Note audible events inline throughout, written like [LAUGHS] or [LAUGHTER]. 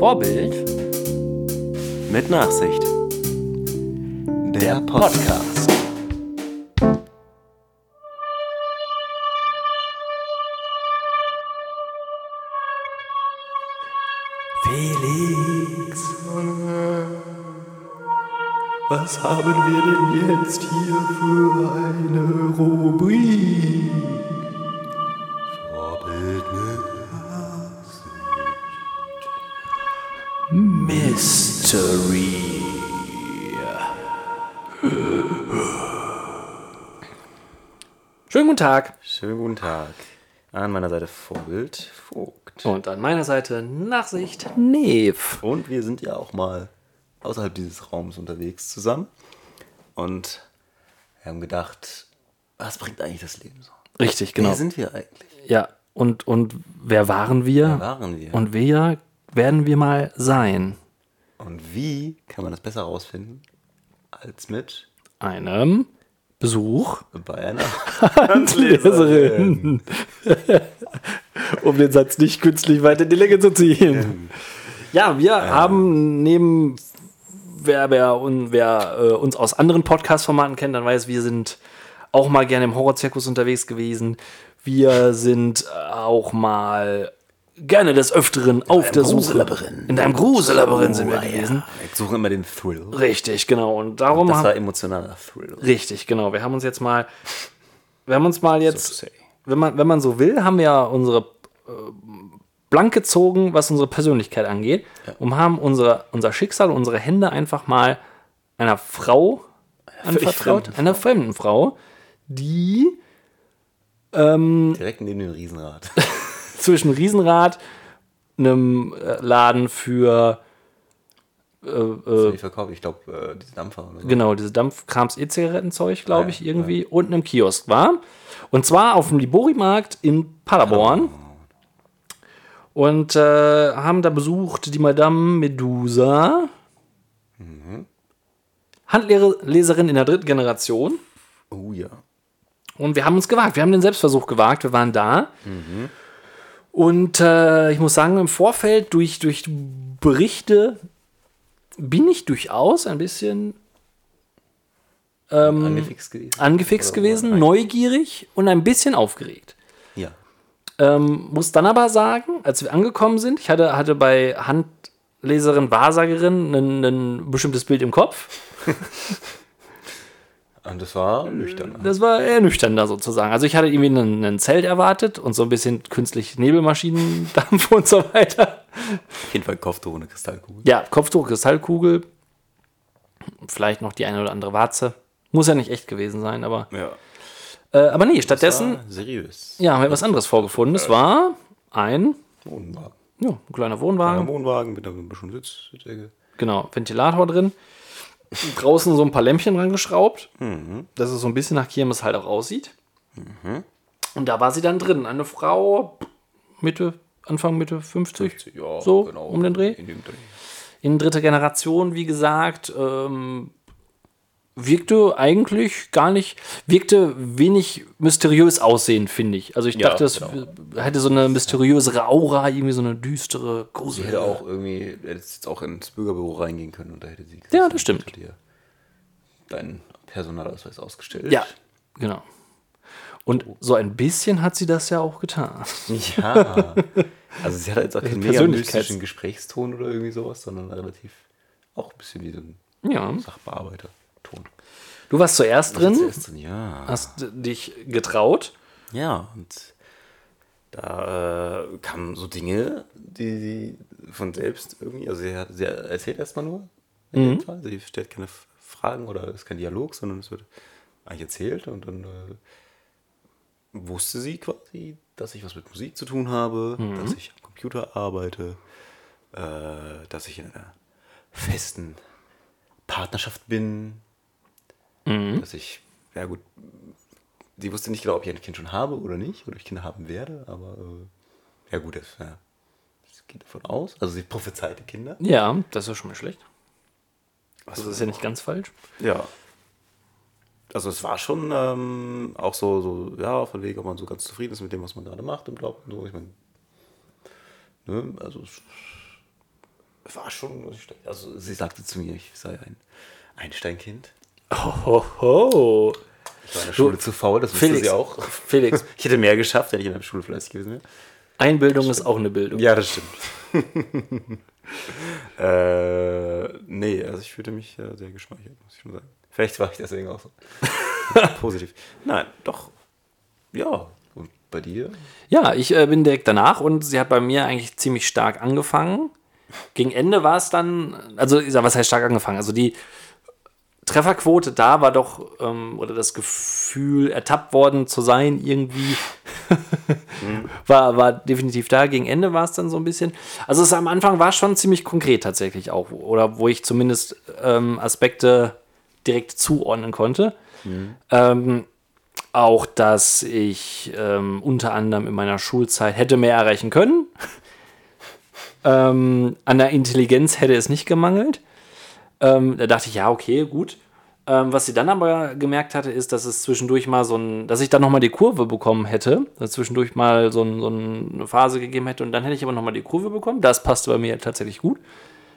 Vorbild Mit Nachsicht. Der Podcast. Felix, was haben wir denn jetzt hier für eine Rubrik? Tag. Schönen guten Tag. An meiner Seite Vorbild Vogt. Und an meiner Seite Nachsicht Nev. Und wir sind ja auch mal außerhalb dieses Raums unterwegs zusammen. Und wir haben gedacht, was bringt eigentlich das Leben so? Richtig, genau. Wer sind wir eigentlich? Ja, und, und wer waren wir? Wer waren wir? Und wer werden wir mal sein? Und wie kann man das besser rausfinden als mit Einem Besuch bei einer [LAUGHS] Leserin. [LAUGHS] um den Satz nicht künstlich weiter in die Länge zu ziehen. Ja, wir haben neben, wer, wer, un- wer äh, uns aus anderen Podcast-Formaten kennt, dann weiß, wir sind auch mal gerne im Horrorzirkus unterwegs gewesen. Wir sind auch mal gerne des Öfteren auf der Suche. In einem Grusellabyrinth sind wir Oh, gewesen. Ich suche immer den Thrill. Richtig, genau. Und darum Das war emotionaler Thrill. Richtig, genau. Wir haben uns jetzt mal, wir haben uns mal jetzt, So wenn man, wenn man so will, haben wir ja unsere äh, blank gezogen, was unsere Persönlichkeit angeht, und haben unsere, unser Schicksal, unsere Hände einfach mal einer Frau anvertraut, fremden einer fremden Frau, die Direkt neben dem Riesenrad. [LAUGHS] zwischen Riesenrad, einem äh, Laden für So, ich verkaufe, ich glaube, äh, diese Dampfer oder so. genau, diese Dampfkrams-E-Zigarettenzeug, glaube Ja, ich, irgendwie, und einem Kiosk war. Und zwar auf dem Libori-Markt in Paderborn. Und äh, haben da besucht die Madame Medusa. Handleserin in der dritten Generation. Oh ja. Und wir haben uns gewagt. Wir haben den Selbstversuch gewagt. Wir waren da. Und äh, ich muss sagen, im Vorfeld durch, durch Berichte bin ich durchaus ein bisschen Angefixt gewesen. angefixt gewesen, neugierig und ein bisschen aufgeregt. Ja. Ähm, muss dann aber sagen, als wir angekommen sind, ich hatte, hatte bei Handleserin, Wahrsagerin ein, ein bestimmtes Bild im Kopf. [LAUGHS] Und das war nüchtern. Das war eher nüchtern da sozusagen. Also ich hatte irgendwie ein, ein Zelt erwartet und so ein bisschen künstlich Nebelmaschinendampf [LAUGHS] und so weiter. Auf jeden Fall Kopftuch ohne Kristallkugel. Ja, Kopftuch, Kristallkugel, vielleicht noch die eine oder andere Warze. Muss ja nicht echt gewesen sein, aber, Ja. äh, aber nee, stattdessen seriös. ja, haben wir was anderes vorgefunden. Es war ein, Wohnwagen. ja, ein kleiner Ein Wohnwagen. Wohnwagen mit ein bisschen Sitz. Genau, Ventilator drin. Draußen so ein paar Lämpchen rangeschraubt, dass es so ein bisschen nach Kirmes halt auch aussieht. Und da war sie dann drin. Eine Frau, Mitte, Anfang, Mitte 50. Ja, so genau. um den Dreh. In Dreh. In dritter Generation, wie gesagt, ähm, wirkte eigentlich gar nicht, wirkte wenig mysteriös aussehend, finde ich. Also ich Ja, dachte, es genau. hätte so eine mysteriösere Aura, irgendwie so eine düstere, Sie gruselige. hätte auch irgendwie, hätte jetzt auch ins Bürgerbüro reingehen können und da hätte sie Ja, das stimmt. dir deinen Personalausweis ausgestellt. Ja, genau. Und so ein bisschen hat sie das ja auch getan. Ja. Also sie hat jetzt auch keinen mega mystischen Gesprächston oder irgendwie sowas, sondern relativ auch ein bisschen wie so ein Ja. Sachbearbeiter-Ton. Du warst zuerst drin, Zuerst drin, ja. hast dich getraut. Ja, und da äh, kamen so Dinge, die sie von selbst irgendwie, also sie, sie erzählt erstmal nur, in dem Fall. Sie stellt keine Fragen oder ist kein Dialog, sondern es wird eigentlich erzählt und dann äh, wusste sie quasi, dass ich was mit Musik zu tun habe, dass ich am Computer arbeite, äh, dass ich in einer festen Partnerschaft bin, dass ich, ja gut, sie wusste nicht genau, ob ich ein Kind schon habe oder nicht, oder ich Kinder haben werde, aber äh, ja gut, das, ja, das geht davon aus. Also sie prophezeite Kinder. Ja, das ist schon mal schlecht. Das ist ja nicht ganz falsch. Ja. Also es war schon ähm, auch so, so, ja, von wegen, ob man so ganz zufrieden ist mit dem, was man gerade macht im Job und so. Ich meine, ne, also es war schon, sagen. also sie sagte zu mir, ich sei ein Einsteinkind. Ho, ho. Ich war in der Schule zu faul, das Felix. sie auch. [LAUGHS] Felix, [LAUGHS] Ich hätte mehr geschafft, wenn ich in der Schule fleißig gewesen wäre. Einbildung ist auch eine Bildung. Ja, das stimmt. [LAUGHS] äh, nee, also ich fühlte mich äh, sehr geschmeichelt, muss ich schon sagen. Vielleicht war ich deswegen auch so positiv. Nein, doch. Ja. Und bei dir? Ja, ich äh, bin direkt danach und sie hat bei mir eigentlich ziemlich stark angefangen. Gegen Ende war es dann, also was heißt stark angefangen? Also die Trefferquote da war doch, ähm, oder das Gefühl, ertappt worden zu sein, irgendwie, [LAUGHS] war, war definitiv da. Gegen Ende war es dann so ein bisschen. Also es am Anfang war schon ziemlich konkret tatsächlich auch, oder wo ich zumindest ähm, Aspekte direkt zuordnen konnte. Ähm, auch, dass ich ähm, unter anderem in meiner Schulzeit hätte mehr erreichen können. [LAUGHS] ähm, an der Intelligenz hätte es nicht gemangelt. Ähm, da dachte ich, ja, okay, gut. Ähm, was sie dann aber gemerkt hatte, ist, dass es zwischendurch mal so ein, dass ich dann nochmal die Kurve bekommen hätte, dass zwischendurch mal so, ein, so eine Phase gegeben hätte und dann hätte ich aber nochmal die Kurve bekommen. Das passte bei mir tatsächlich gut.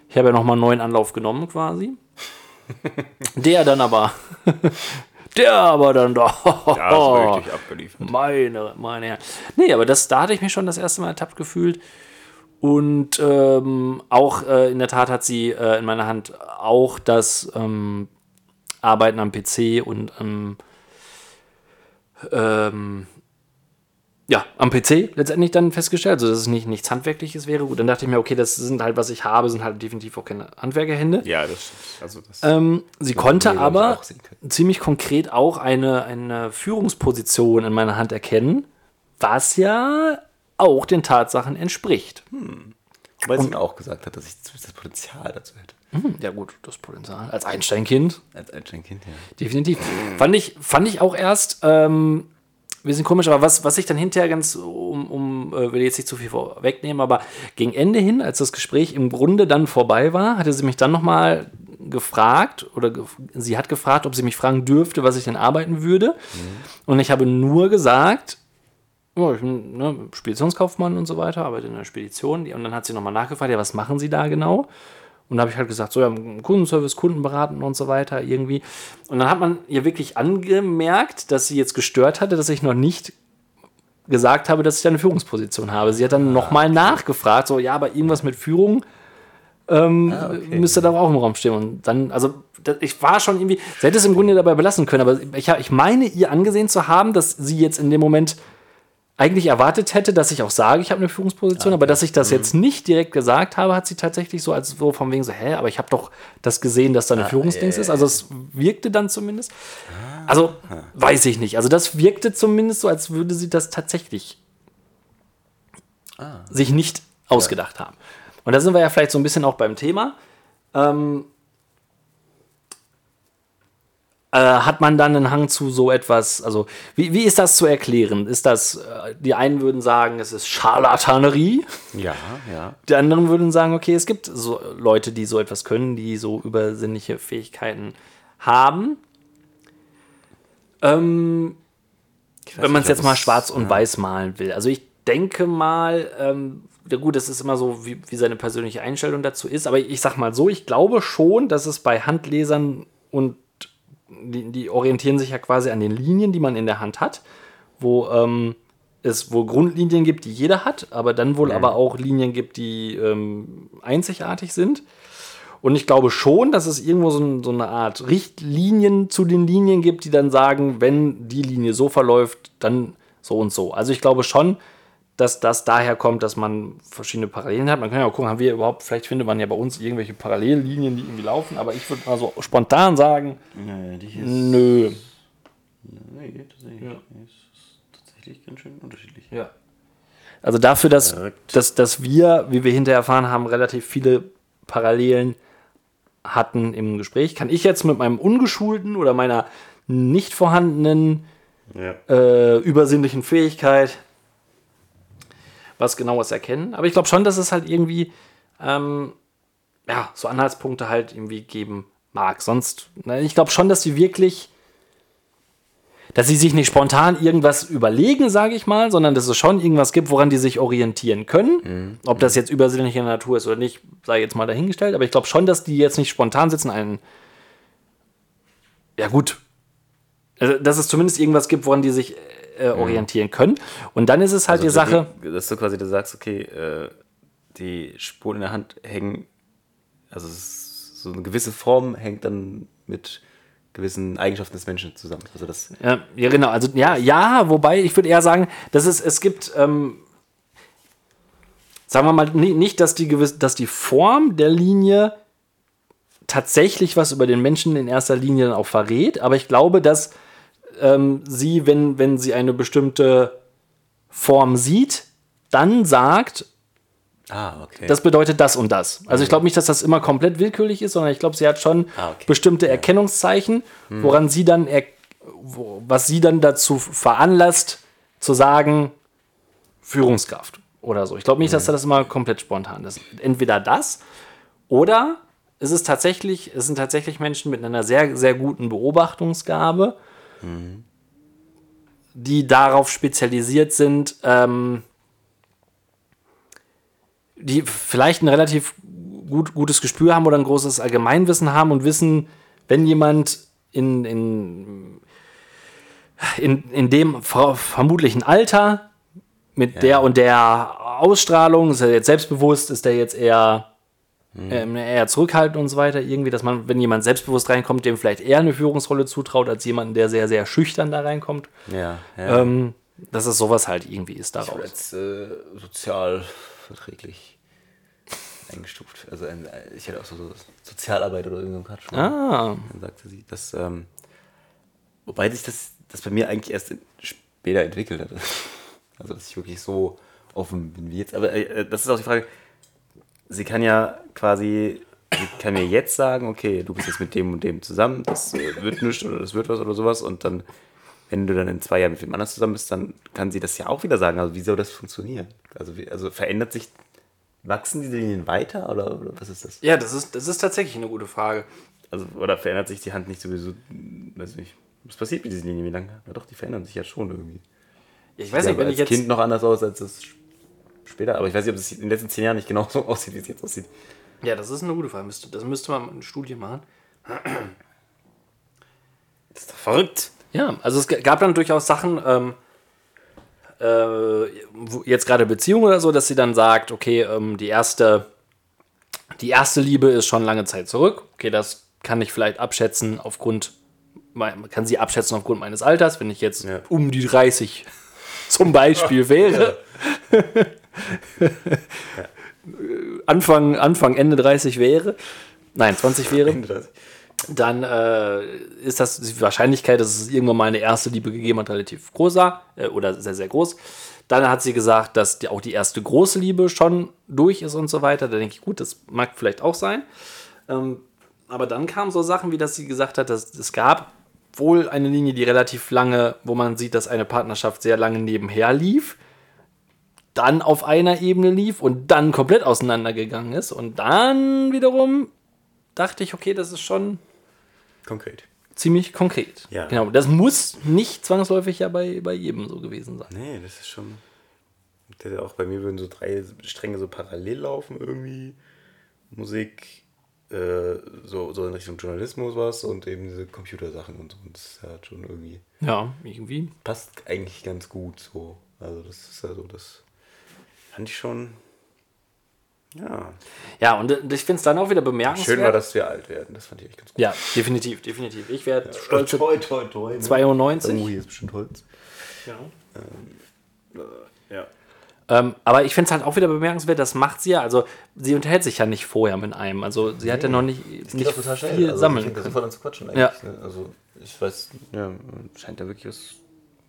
Ich habe ja nochmal einen neuen Anlauf genommen quasi. [LAUGHS] Der dann aber, [LAUGHS] der aber dann doch. [LAUGHS] abgeliefert. Meine, meine Herren. Nee, aber das, da hatte ich mich schon das erste Mal ertappt gefühlt. Und ähm, auch äh, in der Tat hat sie äh, in meiner Hand auch das ähm, Arbeiten am PC und ähm, ähm, ja, am PC letztendlich dann festgestellt, also dass es nicht nichts Handwerkliches wäre. Gut, dann dachte ich mir, okay, das sind halt, was ich habe, sind halt definitiv auch keine Handwerkerhände. Ja, das stimmt. Also das Ähm, sie konnte aber ziemlich konkret auch eine, eine Führungsposition in meiner Hand erkennen, was ja auch den Tatsachen entspricht. Weil sie mir auch gesagt hat, dass ich das Potenzial dazu hätte. Hm, ja gut, das Potenzial. Als Einsteinkind, Als Einsteinkind, ja. definitiv. Fand ich, fand ich auch erst, ähm, wir sind komisch, aber was, was ich dann hinterher ganz, um, um äh, will jetzt nicht zu viel vorwegnehmen, aber gegen Ende hin, als das Gespräch im Grunde dann vorbei war, hatte sie mich dann nochmal gefragt oder ge sie hat gefragt, ob sie mich fragen dürfte, was ich denn arbeiten würde. Und ich habe nur gesagt, ja, ich bin ne, Speditionskaufmann und so weiter, arbeite in einer Spedition. Und dann hat sie nochmal nachgefragt, ja, was machen Sie da genau? Und da habe ich halt gesagt, so ja, Kundenservice, Kunden beraten und so weiter irgendwie. Und dann hat man ihr wirklich angemerkt, dass sie jetzt gestört hatte, dass ich noch nicht gesagt habe, dass ich da eine Führungsposition habe. Sie hat dann nochmal nachgefragt, so ja, aber irgendwas mit Führung ähm, müsste da auch im Raum stehen. Und dann, also ich war schon irgendwie, sie hätte es im Grunde dabei belassen können, aber ich, ich meine ihr angesehen zu haben, dass sie jetzt in dem Moment eigentlich erwartet hätte, dass ich auch sage, ich habe eine Führungsposition, aber dass ich das jetzt nicht direkt gesagt habe, hat sie tatsächlich so als so von wegen so, hä, aber ich habe doch das gesehen, dass da eine Führungsdings ist. Also es wirkte dann zumindest. Also weiß ich nicht. Also das wirkte zumindest so, als würde sie das tatsächlich sich nicht ausgedacht haben. Und da sind wir ja vielleicht so ein bisschen auch beim Thema. Ähm, äh, hat man dann einen Hang zu so etwas, also wie, wie ist das zu erklären? Ist das, äh, die einen würden sagen, es ist Scharlatanerie, Ja, ja. die anderen würden sagen, okay, es gibt so Leute, die so etwas können, die so übersinnliche Fähigkeiten haben. Ähm, wenn man es jetzt mal schwarz und weiß malen will. Also ich denke mal, ähm, ja gut, das ist immer so, wie, wie seine persönliche Einstellung dazu ist, aber ich sag mal so, ich glaube schon, dass es bei Handlesern und die, die orientieren sich ja quasi an den Linien, die man in der Hand hat, wo ähm, es wohl Grundlinien gibt, die jeder hat, aber dann wohl aber auch Linien gibt, die ähm, einzigartig sind. Und ich glaube schon, dass es irgendwo so, ein, so eine Art Richtlinien zu den Linien gibt, die dann sagen, wenn die Linie so verläuft, dann so und so. Also ich glaube schon, dass das daher kommt, dass man verschiedene Parallelen hat. Man kann ja auch gucken, haben wir überhaupt, vielleicht findet man ja bei uns irgendwelche Parallellinien, die irgendwie laufen, aber ich würde mal so spontan sagen, ja die hier nö. Nee, tatsächlich. Es ist tatsächlich ganz schön unterschiedlich. Ja. Also dafür, dass, dass, dass wir, wie wir hinterher erfahren haben, relativ viele Parallelen hatten im Gespräch, kann ich jetzt mit meinem ungeschulten oder meiner nicht vorhandenen Ja. äh, übersinnlichen Fähigkeit was genaues erkennen. Aber ich glaube schon, dass es halt irgendwie ähm, ja, so Anhaltspunkte halt irgendwie geben mag. Sonst, na, ich glaube schon, dass sie wirklich dass sie sich nicht spontan irgendwas überlegen, sage ich mal, sondern dass es schon irgendwas gibt, woran die sich orientieren können. Ob das jetzt übersinnliche Natur ist oder nicht, sei jetzt mal dahingestellt. Aber ich glaube schon, dass die jetzt nicht spontan sitzen, einen. Ja, gut. Also, dass es zumindest irgendwas gibt, woran die sich äh, orientieren können. Und dann ist es halt die Also Sache. Die, dass du quasi du sagst, okay, äh, die Spuren in der Hand hängen, also so eine gewisse Form hängt dann mit gewissen Eigenschaften des Menschen zusammen. Also das, Ja, ja, genau. Also ja, ja, wobei ich würde eher sagen, dass es, es gibt, ähm, sagen wir mal, ni- nicht, dass die, gewiss, dass die Form der Linie tatsächlich was über den Menschen in erster Linie dann auch verrät, aber ich glaube, dass ähm, sie, wenn, wenn sie eine bestimmte Form sieht, dann sagt, ah, okay. das bedeutet das und das. Also ich glaube nicht, dass das immer komplett willkürlich ist, sondern ich glaube, sie hat schon Ah, okay. bestimmte Erkennungszeichen, woran sie dann, er, wo, was sie dann dazu veranlasst, zu sagen, Führungskraft oder so. Ich glaube nicht, dass das immer komplett spontan ist. Entweder das oder es ist tatsächlich, es sind tatsächlich Menschen mit einer sehr, sehr guten Beobachtungsgabe, die darauf spezialisiert sind, ähm, die vielleicht ein relativ gut, gutes Gespür haben oder ein großes Allgemeinwissen haben und wissen, wenn jemand in, in, in, in dem ver vermutlichen Alter mit der und der Ausstrahlung, ist er jetzt selbstbewusst, ist der jetzt eher, ähm, eher zurückhaltend und so weiter, irgendwie, dass man, wenn jemand selbstbewusst reinkommt, dem vielleicht eher eine Führungsrolle zutraut, als jemand, der sehr, sehr schüchtern da reinkommt. ja, ja. Ähm, dass es sowas halt irgendwie ist daraus. als äh, sozial verträglich eingestuft. Also ein, ich hätte auch so, so Sozialarbeit oder irgendeinen Quatsch. mal. Ah, Dann sagte sie, dass, ähm, wobei sich das, das bei mir eigentlich erst in, später entwickelt hat. [LAUGHS] Also, dass ich wirklich so offen bin wie jetzt. Aber äh, das ist auch die Frage, sie kann ja quasi, sie kann mir jetzt sagen, okay, du bist jetzt mit dem und dem zusammen, das äh, wird nichts oder das wird was oder sowas und dann, wenn du dann in zwei Jahren mit dem anderen zusammen bist, dann kann sie das ja auch wieder sagen. Also, wie soll das funktionieren? Also, wie, also verändert sich, wachsen diese Linien weiter oder, oder was ist das? Ja, das ist, das ist tatsächlich eine gute Frage. Also, oder verändert sich die Hand nicht sowieso, weiß nicht, was passiert mit diesen Linien? Wie lange? Ja doch, die verändern sich ja schon irgendwie. Ich weiß nicht, wenn ich jetzt. Kind noch anders aus als das später, aber ich weiß nicht, ob es in den letzten zehn Jahren nicht genauso [LAUGHS] aussieht, wie es jetzt aussieht. Ja, das ist eine gute Frage. Müsste- Das müsste man eine Studie machen. Das ist doch verrückt. Ja, also es gab dann durchaus Sachen, ähm, äh, wo- jetzt gerade Beziehungen oder so, dass sie dann sagt, okay, ähm, die erste, die erste Liebe ist schon lange Zeit zurück. Okay, das kann ich vielleicht abschätzen aufgrund, mein- kann sie abschätzen aufgrund meines Alters, wenn ich jetzt Ja. um die 30 [LAUGHS] zum Beispiel wäre. [LAUGHS] [LAUGHS] Anfang, Anfang, Ende 30 wäre. Nein, 20 wäre dann äh, ist das die Wahrscheinlichkeit, dass es irgendwann mal eine erste Liebe gegeben hat, relativ groß war, äh, oder sehr, sehr groß. Dann hat sie gesagt, dass die, auch die erste große Liebe schon durch ist und so weiter. Da denke ich, gut, das mag vielleicht auch sein. Ähm, aber dann kamen so Sachen, wie dass sie gesagt hat, dass es gab wohl eine Linie, die relativ lange, wo man sieht, dass eine Partnerschaft sehr lange nebenher lief, dann auf einer Ebene lief und dann komplett auseinandergegangen ist. Und dann wiederum dachte ich, okay, das ist schon Konkret. ziemlich konkret. Ja. Genau. Das muss nicht zwangsläufig ja bei, bei jedem so gewesen sein. Nee, das ist schon. Das auch bei mir würden so drei Stränge so parallel laufen irgendwie. Musik, äh, so, so in Richtung Journalismus was und eben diese Computersachen und so. Und das hat schon irgendwie. Ja, irgendwie. passt eigentlich ganz gut so. Also das ist ja so, das fand ich schon. Ja. Ja, und äh, ich finde es dann auch wieder bemerkenswert. Schön war, dass wir alt werden. Das fand ich echt ganz gut. Ja, definitiv, definitiv. Ich werde stolze toi, toi, toi. ne? 92. Oh, hier ist bestimmt Holz. Ja. Ja. Ähm, aber ich finde es halt auch wieder bemerkenswert, das macht sie ja. Also, sie unterhält sich ja nicht vorher mit einem. Also, sie hat ja noch nicht, nicht viel Also, sammeln ja können. sofort an zu quatschen Ja. eigentlich. Ne? Also ich weiß, ja, scheint da wirklich was,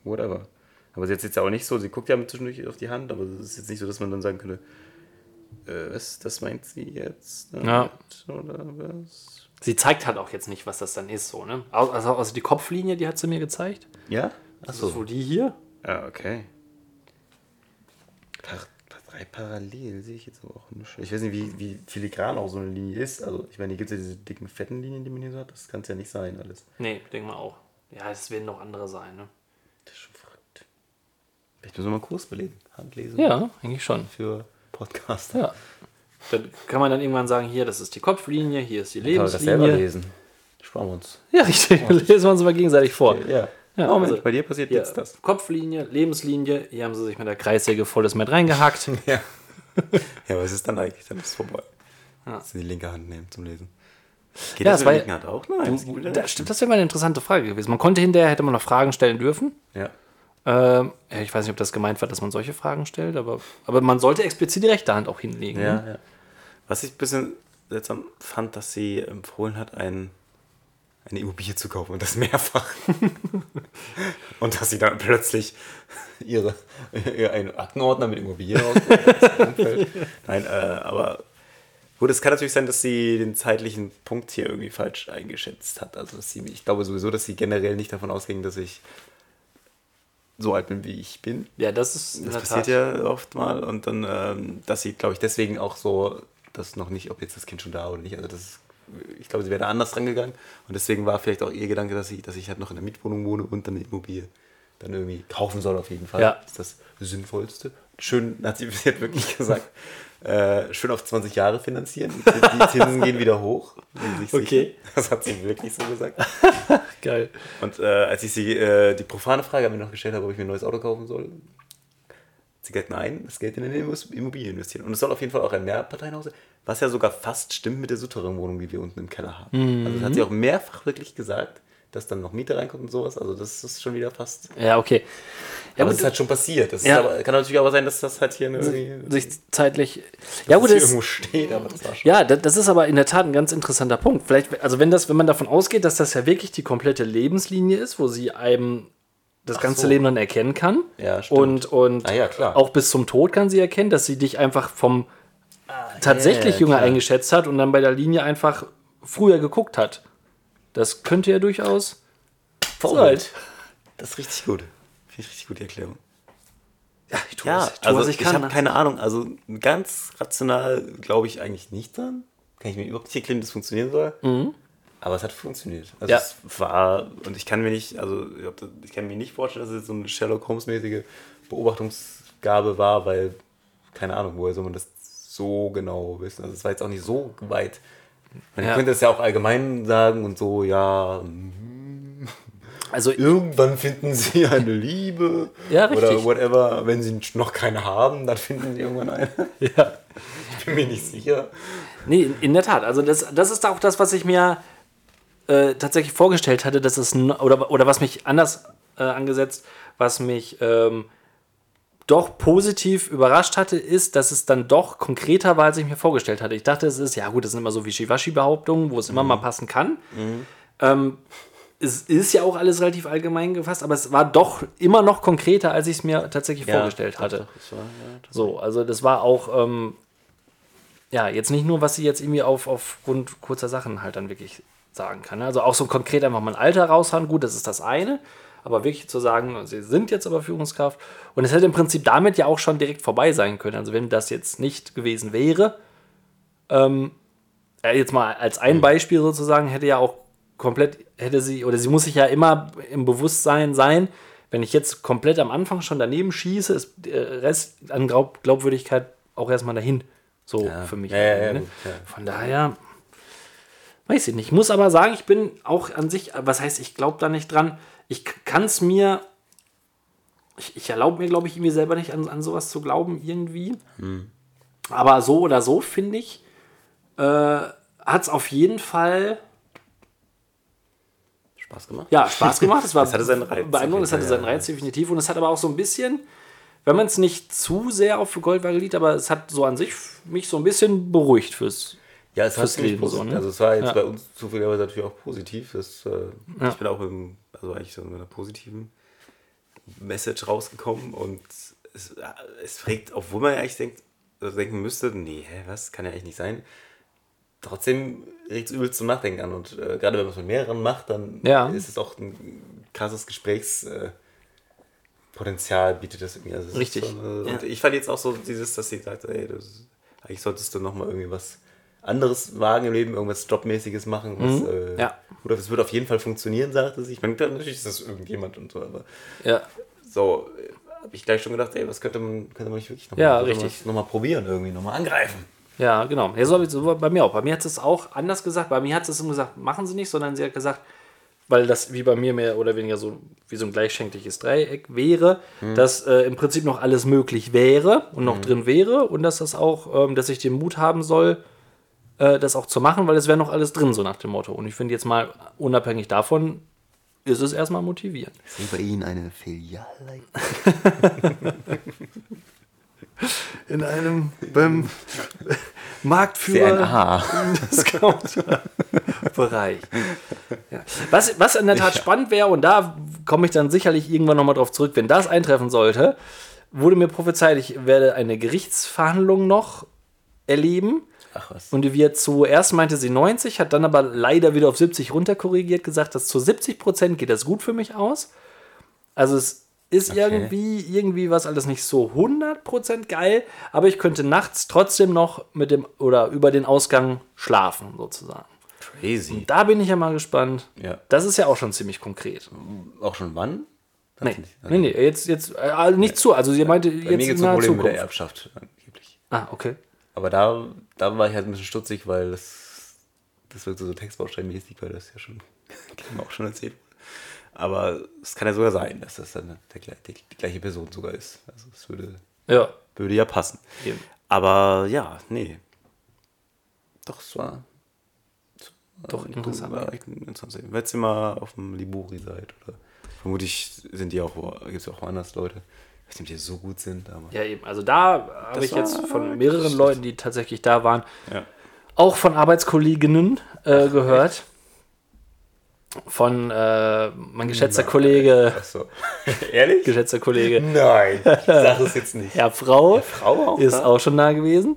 whatever. Aber sie hat jetzt ja auch nicht so, sie guckt ja zwischendurch auf die Hand, aber es ist jetzt nicht so, dass man dann sagen könnte, äh, was, das meint sie jetzt? damit Ja. Oder was? Sie zeigt halt auch jetzt nicht, was das dann ist, so, ne? Also, also die Kopflinie, die hat sie mir gezeigt. Ja? Das ist wohl die hier. Ja, okay. Par drei parallel sehe ich jetzt aber auch nicht. Ich weiß nicht, wie, wie filigran auch so eine Linie ist. Also, ich meine, hier gibt es ja diese dicken, fetten Linien, die man hier so hat. Das kann es ja nicht sein, alles. Nee, denk mal auch. Ja, es werden noch andere sein, ne? Das ist schon. Vielleicht müssen wir mal einen Kurs belegen. Handlesen. Ja, eigentlich schon. Für Podcaster. Ja. Dann kann man dann irgendwann sagen, hier, das ist die Kopflinie, hier ist die Kann man das selber Lebenslinie. lesen. Sparen wir uns. Ja, richtig. Lesen wir uns mal gegenseitig vor. Ja. Ja, oh, Mensch, also- bei dir passiert Hier, jetzt das. Kopflinie, Lebenslinie. Hier haben sie sich mit der Kreissäge volles Met reingehackt. [LAUGHS] Ja. ja, was ist dann eigentlich? Dann ist es vorbei. Ja. Dass sie die linke Hand nehmen zum Lesen. Geht Ja, das das mit der linken Hand auch? Nein. geht Das, stimmt, das wäre mal eine interessante Frage gewesen. Man konnte hinterher, hätte man noch Fragen stellen dürfen. ja. Ähm, ja, ich weiß nicht, ob das gemeint war, dass man solche Fragen stellt, aber, aber man sollte explizit die rechte Hand auch hinlegen. Ja, Ne? ja. Was ich ein bisschen seltsam fand, dass sie empfohlen hat, ein, eine Immobilie zu kaufen und das mehrfach. [LAUGHS] und dass sie dann plötzlich ihre, ihr einen Aktenordner mit Immobilien rausholt. [LAUGHS] Nein, äh, aber gut, es kann natürlich sein, dass sie den zeitlichen Punkt hier irgendwie falsch eingeschätzt hat. Also sie, ich glaube sowieso, dass sie generell nicht davon ausging, dass ich so alt bin, wie ich bin. Ja, das ist Das passiert Tat. ja oft mal und dann, ähm, dass sie, glaube ich, deswegen auch so, das noch nicht, ob jetzt das Kind schon da oder nicht, also das ist, ich glaube, sie wäre da anders rangegangen und deswegen war vielleicht auch ihr Gedanke, dass ich, dass ich halt noch in der Mietwohnung wohne und dann eine Immobilie dann irgendwie kaufen soll auf jeden Fall. Ja. Das ist das Sinnvollste. Schön, hat sie, [LAUGHS] sie hat wirklich gesagt, äh, schön auf 20 Jahre finanzieren. Die, Zinsen gehen wieder hoch. Okay. Das hat sie wirklich so gesagt. [LAUGHS] Geil. Und äh, als ich sie äh, die profane Frage an mir noch gestellt habe, ob ich mir ein neues Auto kaufen soll, hat sie gesagt, nein, das Geld in eine Immo- Immobilie investieren. Und es soll auf jeden Fall auch ein Mehrparteienhaus sein, was ja sogar fast stimmt mit der Souterrain-Wohnung, die wir unten im Keller haben. Also das hat sie auch mehrfach wirklich gesagt, dass dann noch Miete reinkommt und sowas. Also das ist schon wieder fast. Ja, okay. Ja, aber gut, das ist halt schon passiert. Das Ja. aber, kann natürlich aber sein, dass das halt hier irgendwie sich zeitlich. Ja, gut, das, irgendwo steht, aber das war schon. ja, das, das ist aber in der Tat ein ganz interessanter Punkt. Vielleicht, also wenn das, wenn man davon ausgeht, dass das ja wirklich die komplette Lebenslinie ist, wo sie einem das ganze so. Leben dann erkennen kann. Ja, stimmt. und und Ah ja, klar. auch bis zum Tod kann sie erkennen, dass sie dich einfach vom tatsächlich ja, jünger klar. eingeschätzt hat und dann bei der Linie einfach früher geguckt hat. Das könnte ja durchaus Vorbild. Das ist richtig gut. Finde ich richtig gut, die Erklärung. Ja, ich tue, Ja, was, ich, tue, also was ich, ich kann. habe ne? keine Ahnung. Also ganz rational glaube ich eigentlich nicht dran. Kann ich mir überhaupt nicht erklären, wie das funktionieren soll. Aber es hat funktioniert. Also Mhm. Ja. es war, und ich kann mir nicht, also ich kann mir nicht vorstellen, dass es so eine Sherlock Holmes-mäßige Beobachtungsgabe war, weil, keine Ahnung, woher soll man das so genau wissen? Also es war jetzt auch nicht so weit. Man Ja. könnte es ja auch allgemein sagen und so, ja, hm, also irgendwann finden [LAUGHS] sie eine Liebe Ja, oder whatever. Wenn sie noch keine haben, dann finden sie irgendwann eine. [LAUGHS] ja. Ich bin mir nicht sicher. Nee, in, der Tat. Also das, das ist auch das, was ich mir äh, tatsächlich vorgestellt hatte, dass es oder, oder was mich anders äh, angesetzt, was mich ähm, doch positiv überrascht hatte, ist, dass es dann doch konkreter war, als ich mir vorgestellt hatte. Ich dachte, es ist, ja gut, das sind immer so Wischiwaschi-Behauptungen, wo es immer mal passen kann. Ähm, es ist ja auch alles relativ allgemein gefasst, aber es war doch immer noch konkreter, als ich es mir tatsächlich vorgestellt hatte. So, also das war auch, ähm, ja, jetzt nicht nur, was sie jetzt irgendwie auf, aufgrund kurzer Sachen halt dann wirklich sagen kann. ne? Also auch so konkret einfach mal ein Alter raushauen, gut, das ist das eine, aber wirklich zu sagen, sie sind jetzt aber Führungskraft und es hätte im Prinzip damit ja auch schon direkt vorbei sein können. Also wenn das jetzt nicht gewesen wäre, ähm, äh, jetzt mal als ein Beispiel sozusagen, hätte ja auch komplett, hätte sie, oder sie muss sich ja immer im Bewusstsein sein, wenn ich jetzt komplett am Anfang schon daneben schieße, ist der Rest an Glaub Glaubwürdigkeit auch erstmal dahin. So für mich. Ja, ja, ja, ne? ja. Von daher, weiß ich nicht. Ich muss aber sagen, ich bin auch an sich, was heißt, ich glaube da nicht dran. Ich kann es mir, ich, ich erlaube mir, glaube ich, irgendwie selber nicht an, an sowas zu glauben, irgendwie. Aber so oder so, finde ich, äh, hat es auf jeden Fall Spaß gemacht? ja, Spaß gemacht. Es war [LAUGHS] hatte seinen Reiz, beeindruckend, es hatte seinen. Reiz definitiv. Und es hat aber auch so ein bisschen, wenn man es nicht zu sehr auf Goldwaage liegt, aber es hat so an sich mich so ein bisschen beruhigt fürs. Ja, es hat Leben so, ne? Also es war jetzt Ja. bei uns zufälligerweise natürlich auch positiv. Das, äh, Ja. Ich bin auch im, also eigentlich so in einer positiven Message rausgekommen und es, es regt, obwohl man ja eigentlich denkt, also denken müsste, nee, hä, was, kann ja eigentlich nicht sein. Trotzdem regt es übelst zum Nachdenken an und äh, gerade wenn man es mit mehreren macht, dann Ja. ist es auch ein krasses Gesprächspotenzial, äh, Potenzial bietet das irgendwie. Also ist Richtig. Schon, äh, Ja. und ich fand jetzt auch so dieses, dass sie sagt, ey, das, eigentlich solltest du nochmal irgendwie was anderes wagen im Leben, irgendwas Jobmäßiges machen. Was, äh, Mhm. Ja. Oder es wird auf jeden Fall funktionieren, sagte sie. Ich meine, natürlich ist das irgendjemand und so, aber Ja. so habe ich gleich schon gedacht, ey, was könnte man, könnte man nicht wirklich noch Ja, mal, richtig. Noch mal probieren, irgendwie nochmal angreifen. Ja, genau. Ja, so, so bei mir auch. Bei mir hat es auch anders gesagt. Bei mir hat es gesagt, machen Sie nicht, sondern sie hat gesagt, weil das wie bei mir mehr oder weniger so wie so ein gleichschenkliges Dreieck wäre, dass äh, im Prinzip noch alles möglich wäre und noch drin wäre und dass das auch, ähm, dass ich den Mut haben soll, äh, das auch zu machen, weil es wäre noch alles drin, so nach dem Motto. Und ich finde jetzt mal, unabhängig davon, ist es erstmal motivierend. Ich sehe bei Ihnen eine Filiale. [LAUGHS] In einem beim [LAUGHS] Marktführer. CNA. Discount-Bereich. Ja. Was, was in der Tat spannend wäre, und da komme ich dann sicherlich irgendwann nochmal drauf zurück, wenn das eintreffen sollte, wurde mir prophezeit, ich werde eine Gerichtsverhandlung noch erleben. Ach was. Und wird zuerst meinte sie 90, hat dann aber leider wieder auf 70 runterkorrigiert, gesagt, dass zu 70 Prozent geht das gut für mich aus. Also es ist Okay. irgendwie, irgendwie was alles nicht so 100 Prozent geil, aber ich könnte nachts trotzdem noch mit dem oder über den Ausgang schlafen, sozusagen. Crazy. Da bin ich ja mal gespannt. Ja. Das ist ja auch schon ziemlich konkret. Auch schon wann? Nee, nee, nee jetzt, jetzt äh, nicht zu. Also sie meinte Bei mir jetzt geht in es der um Probleme mit der Zukunft. Erbschaft angeblich. Ah, okay. Aber da, da war ich halt ein bisschen stutzig, weil das, das wirkt so Textbausteinmäßig, weil das ja schon, [LAUGHS] kann man auch schon erzählt. Aber es kann ja sogar sein, dass das dann der, gleich- die, die gleiche Person sogar ist. Also es würde, Ja. würde ja passen. Eben. Aber ja, nee. Doch, es war. es war- Doch, interessant. War interessant. Wenn ihr mal auf dem Liburi seid, oder vermutlich sind die auch, gibt es auch woanders Leute, ich weiß nicht, ob die so gut sind, aber. Ja, eben. Also da habe ich jetzt von mehreren Leuten, die tatsächlich da waren, Ja. auch von Arbeitskolleginnen äh, gehört. Von äh, mein geschätzter Kollege, Achso. [LAUGHS] Ehrlich? geschätzter Kollege, Nein, ich sag es jetzt nicht. Herr Frau, Frau auch ist da? auch schon da gewesen.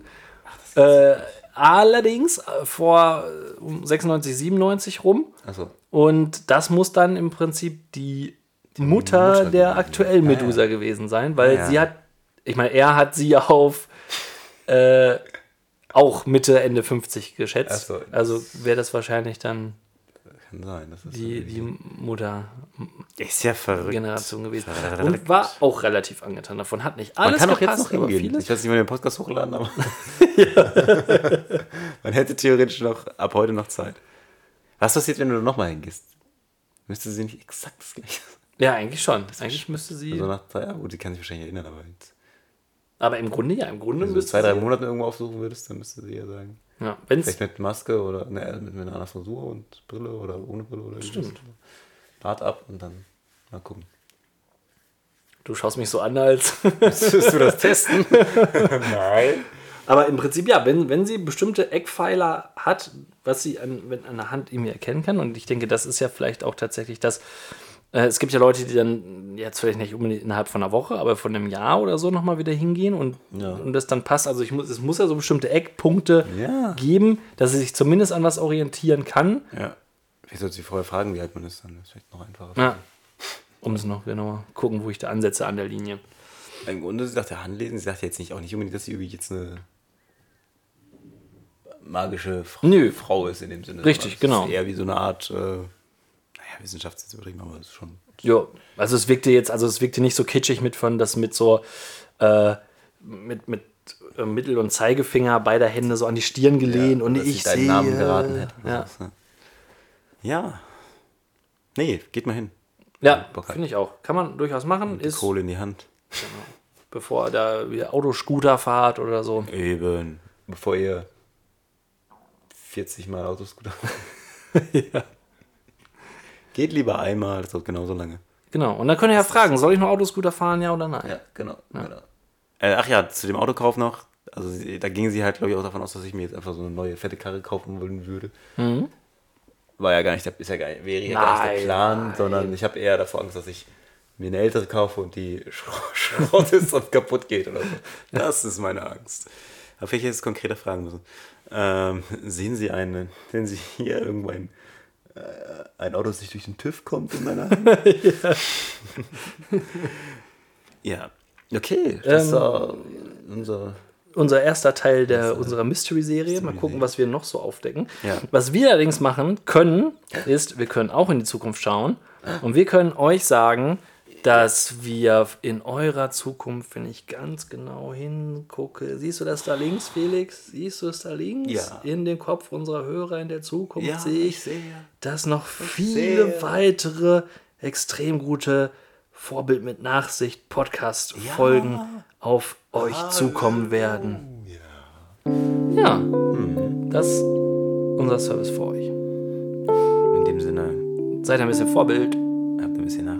Äh, allerdings äh, vor äh, um 96, 97 rum. Achso. Und das muss dann im Prinzip die, Mutter, Mutter der aktuellen. Medusa gewesen sein, weil Ja. sie hat, ich meine, er hat sie auf äh, auch Mitte, Ende 50 geschätzt. So. Also wäre das wahrscheinlich dann Kann sein. Das ist die, die Mutter-Generation ist ja verrückt. gewesen. Verrückt. Und war auch relativ angetan davon. Hat nicht Man alles kann auch jetzt gepasst, noch hingehen. Ich weiß nicht, wann den Podcast hochladen, aber. [LAUGHS] [LAUGHS] Man hätte theoretisch noch ab heute noch Zeit. Was passiert, wenn du nochmal hingehst? Müsste sie nicht exakt das gleiche sein? Ja, eigentlich schon. Eigentlich müsste sie. Also nach drei Jahren, gut, sie kann sich wahrscheinlich erinnern, aber jetzt, aber im Grunde ja, im Grunde wenn du zwei, drei Monate irgendwo aufsuchen würdest, dann müsste sie ja sagen. ja, wenn's, Vielleicht mit Maske oder ne, mit, mit einer Frisur und Brille oder ohne Brille oder Stimmt. Bart ab und dann mal gucken. Du schaust mich so an, als. [LAUGHS] Willst du das testen? [LAUGHS] Nein. Aber im Prinzip ja, wenn, wenn sie bestimmte Eckpfeiler hat, was sie an, wenn an der Hand irgendwie erkennen kann, und ich denke, das ist ja vielleicht auch tatsächlich das. Äh, es gibt ja Leute, die dann jetzt vielleicht nicht unbedingt innerhalb von einer Woche, aber von einem Jahr oder so nochmal wieder hingehen und, Ja. und das dann passt. Also ich muss, es muss ja so bestimmte Eckpunkte Ja. geben, dass sie sich zumindest an was orientieren kann. Ja. Ich sollte sie vorher fragen, wie alt man ist, dann ist es vielleicht noch einfacher. Ja. Um es noch genauer gucken, wo ich da ansetze an der Linie. Im Grunde, sie sagt ja Handlesen, sie sagt ja jetzt nicht auch nicht unbedingt, dass sie irgendwie jetzt eine magische Fra Nö. Frau ist in dem Sinne. Richtig, genau. Ist eher wie so eine Art, äh, Wissenschaft ist übertrieben, aber es ist schon. Ja, also es wirkte jetzt, also es wirkte nicht so kitschig mit von, das mit so, äh, mit, mit äh, Mittel- und Zeigefinger beider Hände so an die Stirn gelehnt und dass ich deinen sehe. Namen geraten hätte. Ja, ne? ja. Nee, geht mal hin. ja finde ich auch. Kann man durchaus machen, Die ist, Kohle in die Hand. bevor da wieder Autoscooter fahrt oder so. Eben. Bevor ihr 40 Mal Autoscooter. [LAUGHS] ja. Geht lieber einmal, das dauert genauso lange. Genau, und dann könnt ihr ja fragen, soll ich noch Autoscooter fahren, ja oder nein? Ja, genau. genau. Äh, ach ja, zu dem Autokauf noch. Also da ging sie halt, glaube ich, auch davon aus, dass ich mir jetzt einfach so eine neue fette Karre kaufen wollen würde. War ja gar nicht, der, ist ja gar, wäre ja gar nicht Nein, der Plan, sondern ich habe eher davor Angst, dass ich mir eine ältere kaufe und die Schro- [LAUGHS] Schrott ist und kaputt geht oder so. Das ist meine Angst. Aber vielleicht jetzt konkreter fragen müssen. Ähm, sehen Sie einen, sehen Sie hier irgendwo ein, äh, ein Auto, das nicht durch den TÜV kommt in meiner Hand? [LAUGHS] ja. Okay, das Ähm, war unser unser erster Teil der, unserer Mystery-Serie. Mal gucken, was wir noch so aufdecken. Ja. Was wir allerdings machen können, ist, wir können auch in die Zukunft schauen und wir können euch sagen, dass wir in eurer Zukunft, wenn ich ganz genau hingucke, siehst du das da links, Felix? Siehst du es da links? Ja. In dem Kopf unserer Hörer in der Zukunft Ja, sehe ich, ich sehe. dass noch viele sehe. weitere extrem gute Vorbild mit Nachsicht Podcast-Folgen auf euch zukommen werden. Ja, das ist unser Service für euch. In dem Sinne, Seid ein bisschen Vorbild. habt ein bisschen Nachsicht.